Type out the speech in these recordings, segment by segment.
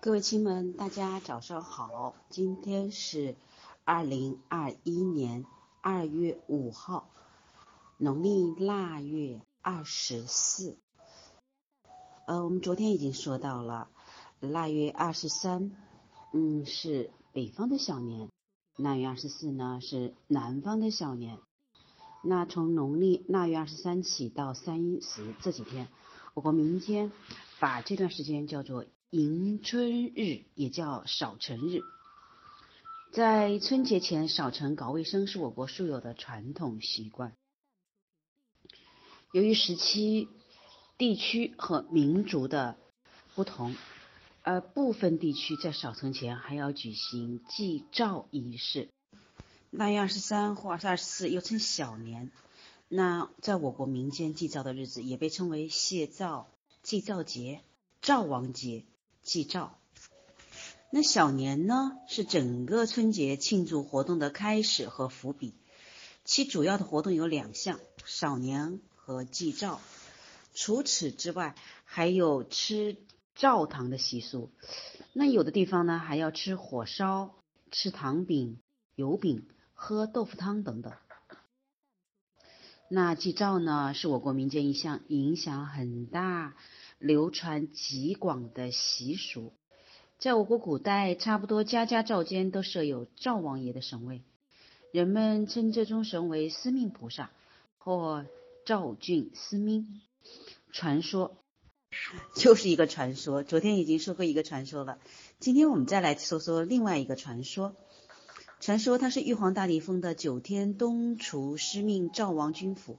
各位亲们，大家早上好。今天是二零二一年二月五号，农历腊月二十四。呃，我们昨天已经说到了，腊月二十三，嗯，是北方的小年；腊月二十四呢，是南方的小年。那从农历腊月二十三起到三十这几天，我国民间把这段时间叫做。迎春日也叫扫尘日，在春节前扫尘搞卫生是我国素有的传统习惯。由于时期、地区和民族的不同，而部分地区在扫尘前还要举行祭灶仪式。腊月二十三或二十四又称小年，那在我国民间祭灶的日子也被称为谢灶、祭灶节、灶王节。祭灶，那小年呢是整个春节庆祝活动的开始和伏笔，其主要的活动有两项：扫年和祭灶。除此之外，还有吃灶糖的习俗。那有的地方呢还要吃火烧、吃糖饼、油饼、喝豆腐汤等等。那祭灶呢是我国民间一项影响很大。流传极广的习俗，在我国古代，差不多家家灶间都设有灶王爷的神位，人们称这尊神为司命菩萨或赵郡司命。传说就是一个传说，昨天已经说过一个传说了，今天我们再来说说另外一个传说。传说他是玉皇大帝封的九天东厨司命灶王君府，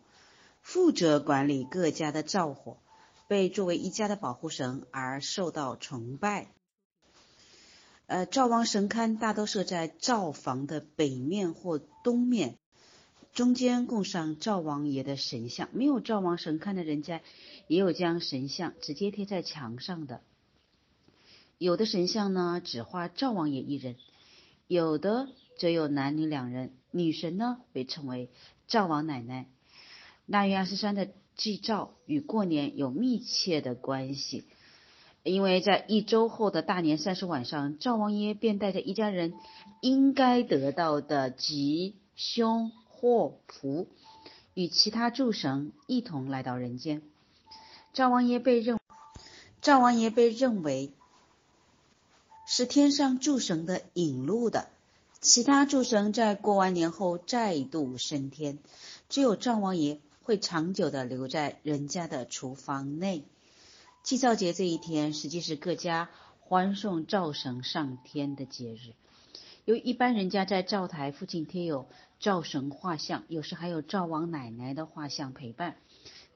负责管理各家的灶火。被作为一家的保护神而受到崇拜。呃，灶王神龛大多设在灶房的北面或东面，中间供上灶王爷的神像。没有灶王神龛的人家，也有将神像直接贴在墙上的。有的神像呢，只画灶王爷一人；有的则有男女两人。女神呢，被称为灶王奶奶。腊月二十三的。祭灶与过年有密切的关系，因为在一周后的大年三十晚上，灶王爷便带着一家人应该得到的吉凶祸福，与其他诸神一同来到人间。灶王爷被认，灶王爷被认为是天上诸神的引路的，其他诸神在过完年后再度升天，只有灶王爷。会长久的留在人家的厨房内。祭灶节这一天，实际是各家欢送灶神上天的节日。由一般人家在灶台附近贴有灶神画像，有时还有灶王奶奶的画像陪伴。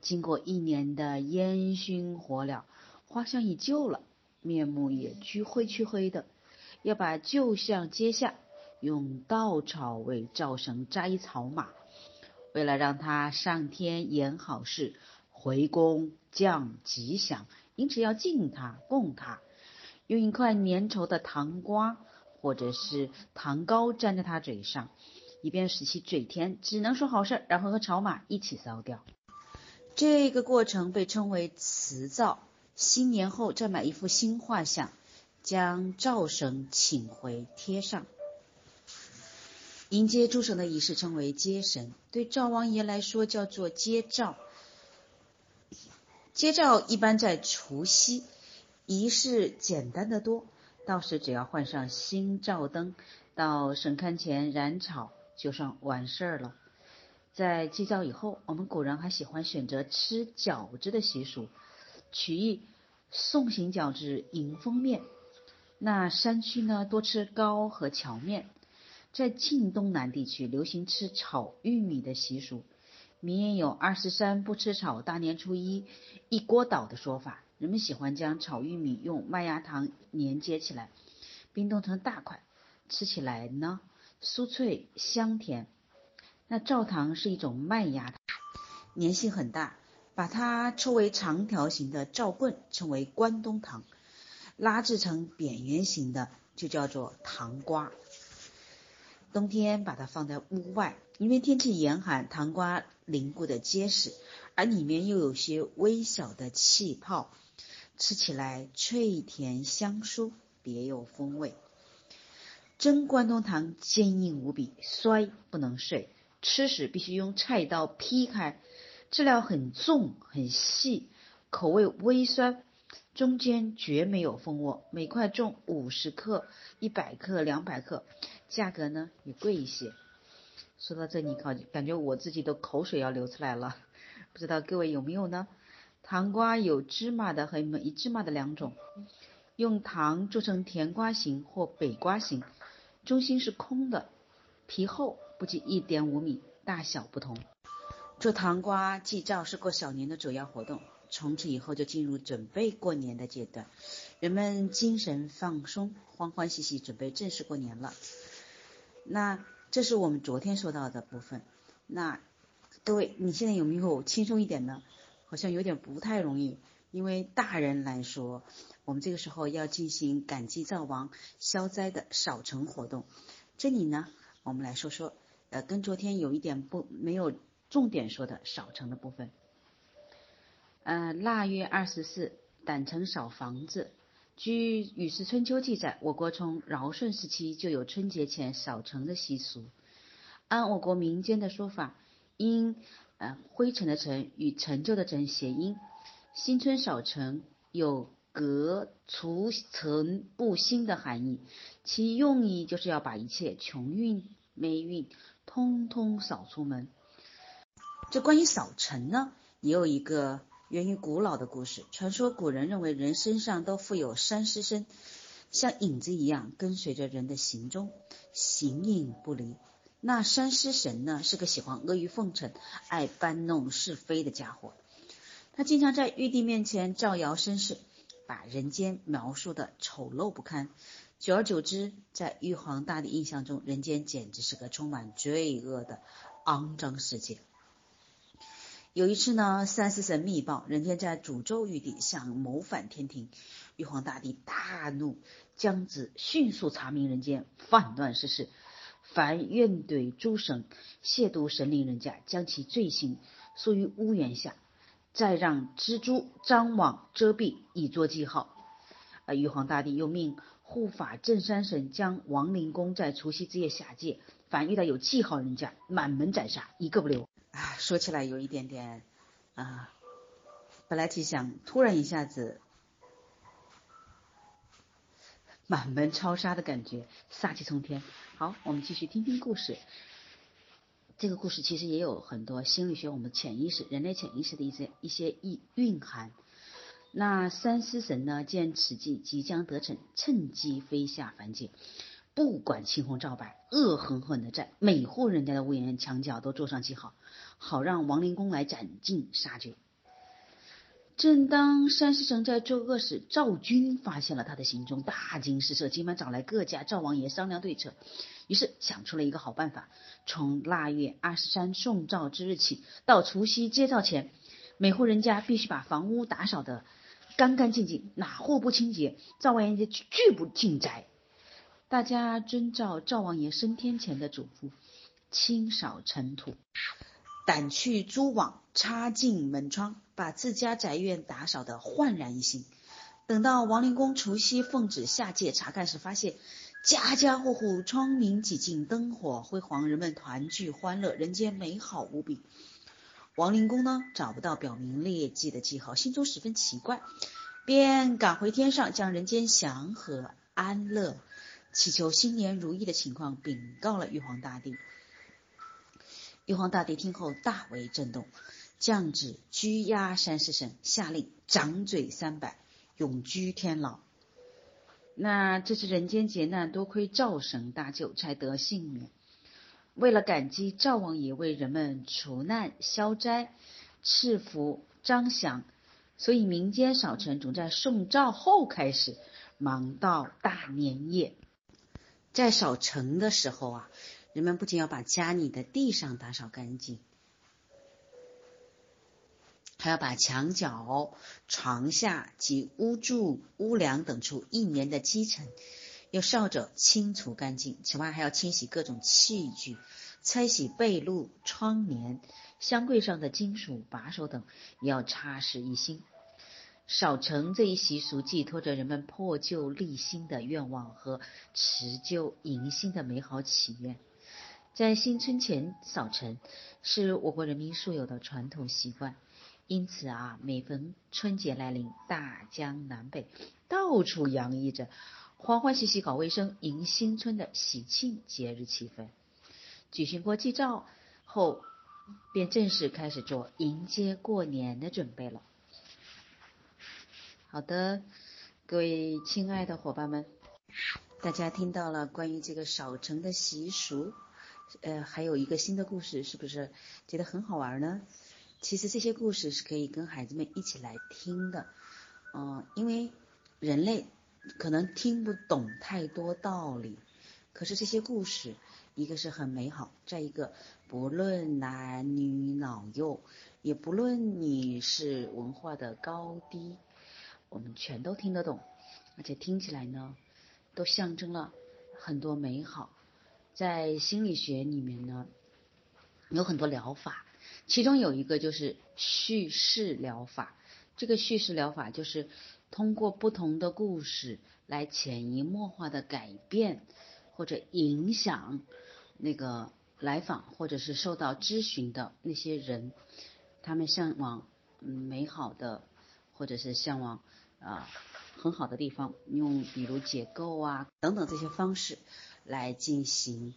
经过一年的烟熏火燎，画像已旧了，面目也黢灰黢灰的，要把旧像揭下，用稻草为灶神扎一草马。为了让他上天演好事、回宫降吉祥，因此要敬他、供他，用一块粘稠的糖瓜或者是糖糕粘在他嘴上，以便使其嘴甜，只能说好事，然后和草马一起烧掉。这个过程被称为辞灶。新年后再买一幅新画像，将灶神请回贴上。迎接诸神的仪式称为接神，对灶王爷来说叫做接灶。接灶一般在除夕，仪式简单的多，到时只要换上新灶灯，到神龛前燃草，就算完事儿了。在祭灶以后，我们古人还喜欢选择吃饺子的习俗，取意送行饺子迎风面。那山区呢，多吃糕和荞面。在晋东南地区流行吃炒玉米的习俗，民间有“二十三不吃炒，大年初一一锅倒”的说法。人们喜欢将炒玉米用麦芽糖粘接起来，冰冻成大块，吃起来呢酥脆香甜。那灶糖是一种麦芽糖，粘性很大，把它抽为长条形的灶棍称为关东糖，拉制成扁圆形的就叫做糖瓜。冬天把它放在屋外，因为天气严寒，糖瓜凝固的结实，而里面又有些微小的气泡，吃起来脆甜香酥。别有风味。蒸关东糖坚硬无比，摔不能碎，吃时必须用菜刀劈开。质量很重很细，口味微酸，中间绝没有蜂窝。每块重五十克、一百克、两百克，价格呢也贵一些。说到这里，感感觉我自己都口水要流出来了。不知道各位有没有呢？糖瓜有芝麻的和没芝麻的两种，用糖做成甜瓜形或北瓜形，中心是空的，皮厚，不及一点五米，大小不同。做糖瓜祭灶是过小年的主要活动，从此以后就进入准备过年的阶段，人们精神放松，欢欢喜喜准备正式过年了。那这是我们昨天说到的部分。那各位，你现在有没有轻松一点呢？好像有点不太容易，因为大人来说，我们这个时候要进行赶祭灶王、消灾的扫尘活动。这里呢，我们来说说，呃，跟昨天有一点不没有。重点说的扫城的部分，呃，腊月二十四，胆城扫房子。据《吕氏春秋》记载，我国从尧舜时期就有春节前扫城的习俗。按我国民间的说法，因呃灰尘的尘与陈旧的成谐音，新春扫城有革除尘不新的含义。其用意就是要把一切穷运霉运通通扫出门。这关于扫尘呢，也有一个源于古老的故事。传说古人认为人身上都附有三尸身，像影子一样跟随着人的行踪，形影不离。那三尸神呢，是个喜欢阿谀奉承、爱搬弄是非的家伙。他经常在玉帝面前造谣生事，把人间描述的丑陋不堪。久而久之，在玉皇大帝印象中，人间简直是个充满罪恶的肮脏世界。有一次呢，三尸神密报人间在诅咒玉帝，想谋反天庭。玉皇大帝大怒，将之迅速查明人间犯乱世事，凡怨怼诸神、亵渎神灵人家，将其罪行诉于屋檐下，再让蜘蛛张网遮蔽，以作记号。而玉皇大帝又命护法镇山神将王灵公在除夕之夜下界，凡遇到有记号人家，满门斩杀，一个不留。啊，说起来有一点点啊，本来挺想突然一下子满门抄杀的感觉，杀气冲天。好，我们继续听听故事。这个故事其实也有很多心理学、我们潜意识、人类潜意识的一些一些意蕴含。那三尸神呢，见此计即将得逞，趁机飞下凡间。不管青红皂白，恶狠狠的在每户人家的屋檐墙角都做上记号，好让亡灵公来斩尽杀绝。正当三尸神在作恶时，赵军发现了他的行踪，大惊失色，急忙找来各家赵王爷商量对策。于是想出了一个好办法：从腊月二十三送灶之日起，到除夕接灶前，每户人家必须把房屋打扫得干干净净，哪户不清洁，灶王爷就拒不进宅。大家遵照赵王爷升天前的嘱咐，清扫尘土，掸去蛛网，擦净门窗，把自家宅院打扫得焕然一新。等到王灵公除夕奉旨下界查看时，发现家家户户窗明几净，灯火辉煌，人们团聚欢乐，人间美好无比。王灵公呢找不到表明劣迹的记号，心中十分奇怪，便赶回天上，将人间祥和安乐。祈求新年如意的情况禀告了玉皇大帝。玉皇大帝听后大为震动，降旨拘押三尸神，下令掌嘴三百，永居天牢。那这次人间劫难，多亏赵神大救，才得幸免。为了感激赵王爷为人们除难消灾、赐福张祥，所以民间扫尘总在送灶后开始，忙到大年夜。在扫尘的时候啊，人们不仅要把家里的地上打扫干净，还要把墙角、床下及屋柱、屋梁等处一年的积尘用扫帚清除干净。此外，还要清洗各种器具，拆洗被褥、窗帘、箱柜上的金属把手等，也要擦拭一新。少成这一习俗寄托着人们破旧立新的愿望和辞旧迎新的美好祈愿。在新春前扫尘是我国人民素有的传统习惯，因此啊，每逢春节来临，大江南北到处洋溢着欢欢喜喜搞卫生迎新春的喜庆节日气氛。举行过祭灶后，便正式开始做迎接过年的准备了。好的，各位亲爱的伙伴们，大家听到了关于这个扫尘的习俗，呃，还有一个新的故事，是不是觉得很好玩呢？其实这些故事是可以跟孩子们一起来听的，嗯，因为人类可能听不懂太多道理，可是这些故事，一个是很美好，再一个不论男女老幼，也不论你是文化的高低。我们全都听得懂，而且听起来呢，都象征了很多美好。在心理学里面呢，有很多疗法，其中有一个就是叙事疗法。这个叙事疗法就是通过不同的故事来潜移默化的改变或者影响那个来访或者是受到咨询的那些人，他们向往嗯美好的，或者是向往。啊，很好的地方，用比如解构啊等等这些方式来进行，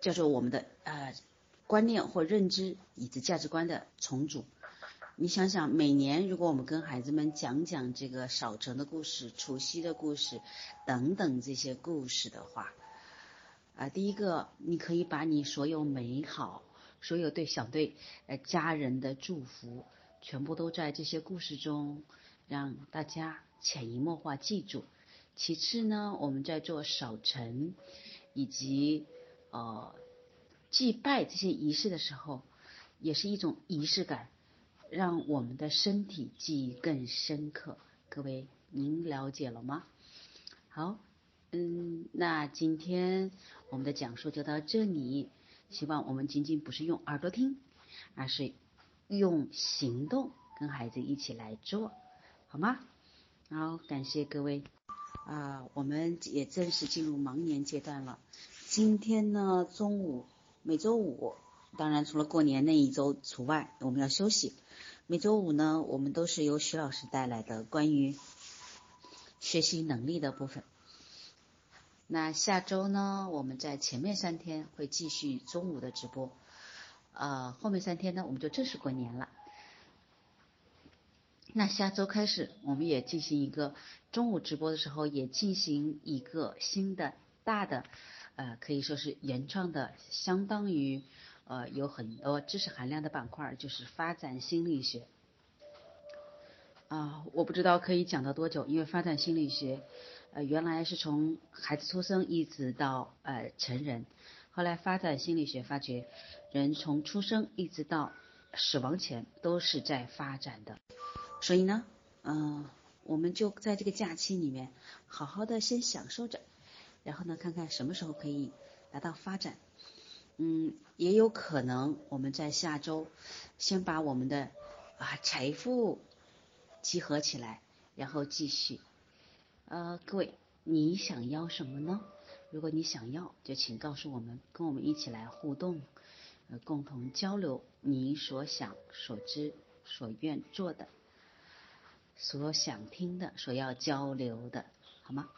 叫做我们的呃观念或认知以及价值观的重组。你想想，每年如果我们跟孩子们讲讲这个扫尘的故事、除夕的故事等等这些故事的话，啊，第一个你可以把你所有美好、所有对想对呃家人的祝福。全部都在这些故事中，让大家潜移默化记住。其次呢，我们在做扫尘以及呃祭拜这些仪式的时候，也是一种仪式感，让我们的身体记忆更深刻。各位，您了解了吗？好，嗯，那今天我们的讲述就到这里。希望我们仅仅不是用耳朵听，而是。用行动跟孩子一起来做，好吗？好，感谢各位啊！我们也正式进入忙年阶段了。今天呢，中午每周五，当然除了过年那一周除外，我们要休息。每周五呢，我们都是由徐老师带来的关于学习能力的部分。那下周呢，我们在前面三天会继续中午的直播。呃，后面三天呢，我们就正式过年了。那下周开始，我们也进行一个中午直播的时候，也进行一个新的大的，呃，可以说是原创的，相当于呃有很多知识含量的板块，就是发展心理学。啊，我不知道可以讲到多久，因为发展心理学，呃，原来是从孩子出生一直到呃成人。后来发展心理学发觉，人从出生一直到死亡前都是在发展的，所以呢，嗯，我们就在这个假期里面好好的先享受着，然后呢，看看什么时候可以达到发展。嗯，也有可能我们在下周先把我们的啊财富集合起来，然后继续。呃，各位，你想要什么呢？如果你想要，就请告诉我们，跟我们一起来互动，呃，共同交流你所想、所知、所愿做的，所想听的，所要交流的，好吗？